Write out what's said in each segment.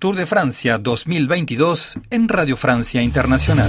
Tour de Francia 2022 en Radio Francia Internacional.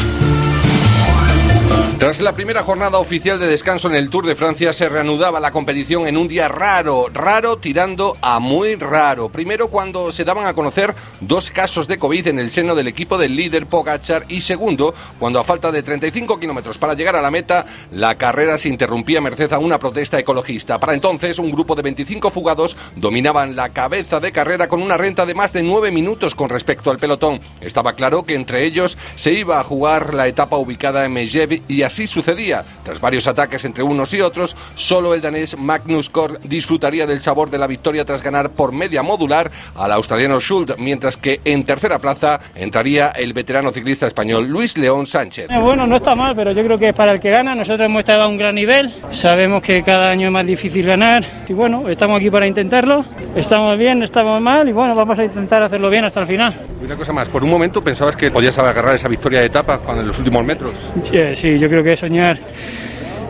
Tras la primera jornada oficial de descanso en el Tour de Francia, se reanudaba la competición en un día raro, raro tirando a muy raro. Primero cuando se daban a conocer dos casos de COVID en el seno del equipo del líder Pogachar y segundo cuando a falta de 35 kilómetros para llegar a la meta, la carrera se interrumpía merced a una protesta ecologista. Para entonces, un grupo de 25 fugados dominaban la cabeza de carrera con una renta de más de 9 minutos con respecto al pelotón. Estaba claro que entre ellos se iba a jugar la etapa ubicada en Megève y así sucedía. Tras varios ataques entre unos y otros, solo el danés Magnus Kort disfrutaría del sabor de la victoria tras ganar por media modular al australiano Schultz, mientras que en tercera plaza entraría el veterano ciclista español Luis León Sánchez. Eh, bueno, no está mal, pero yo creo que para el que gana. Nosotros hemos estado a un gran nivel, sabemos que cada año es más difícil ganar y bueno, estamos aquí para intentarlo. Estamos bien, estamos mal y bueno, vamos a intentar hacerlo bien hasta el final. Una cosa más, por un momento pensabas que podías agarrar esa victoria de etapa en los últimos metros. Sí, sí yo creo que soñar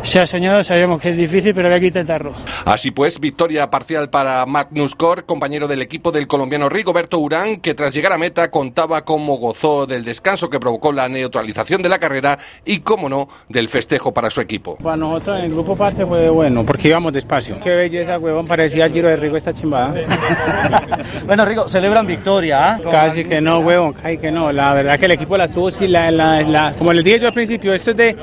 se ha soñado, sabemos que es difícil, pero hay que intentarlo. Así pues, victoria parcial para Magnus Kort, compañero del equipo del colombiano Rigoberto Urán, que tras llegar a meta contaba cómo gozó del descanso que provocó la neutralización de la carrera y, cómo no, del festejo para su equipo. Para nosotros en el grupo parte fue bueno, porque íbamos despacio. Qué belleza, huevón, parecía el giro de Rigo esta chimbada. bueno, Rigo, celebran victoria. ¿eh? Casi que no, huevón, casi que no. La verdad que el equipo la tuvo, sí, la, la, como les dije yo al principio, esto es de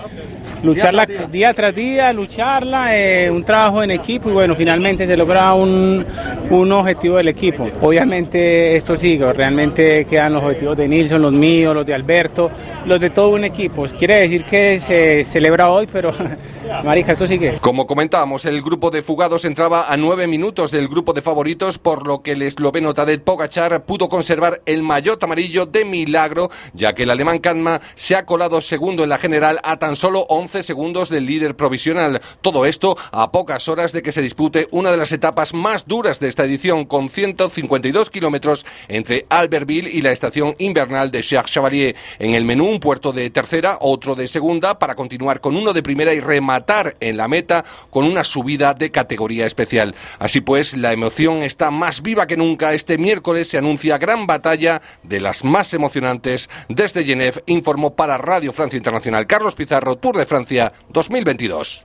lucharla día tras día, lucharla, eh, un trabajo en equipo y bueno, finalmente se logra un, un, objetivo del equipo. Obviamente esto sigue, realmente quedan los objetivos de Nilsson, los míos, los de Alberto, los de todo un equipo. Quiere decir que se celebra hoy, pero marica, esto sigue. Como comentábamos, el grupo de fugados entraba a nueve minutos del grupo de favoritos, por lo que el esloveno Tadej Pogachar pudo conservar el maillot amarillo de milagro, ya que el alemán Kanma se ha colado segundo en la general a tan solo 11 segundos del líder provisional. Todo esto a pocas horas de que se dispute una de las etapas más duras de esta edición, con 152 kilómetros entre Albertville y la estación invernal de Charles Chevalier. En el menú, un puerto de tercera, otro de segunda, para continuar con uno de primera y rematar en la meta con una subida de categoría especial. Así pues, la emoción está más viva que nunca. Este miércoles se anuncia gran batalla de las más emocionantes desde Genève, informó para Radio Francia Internacional Carlos Pizarro, Tour de Francia 2022.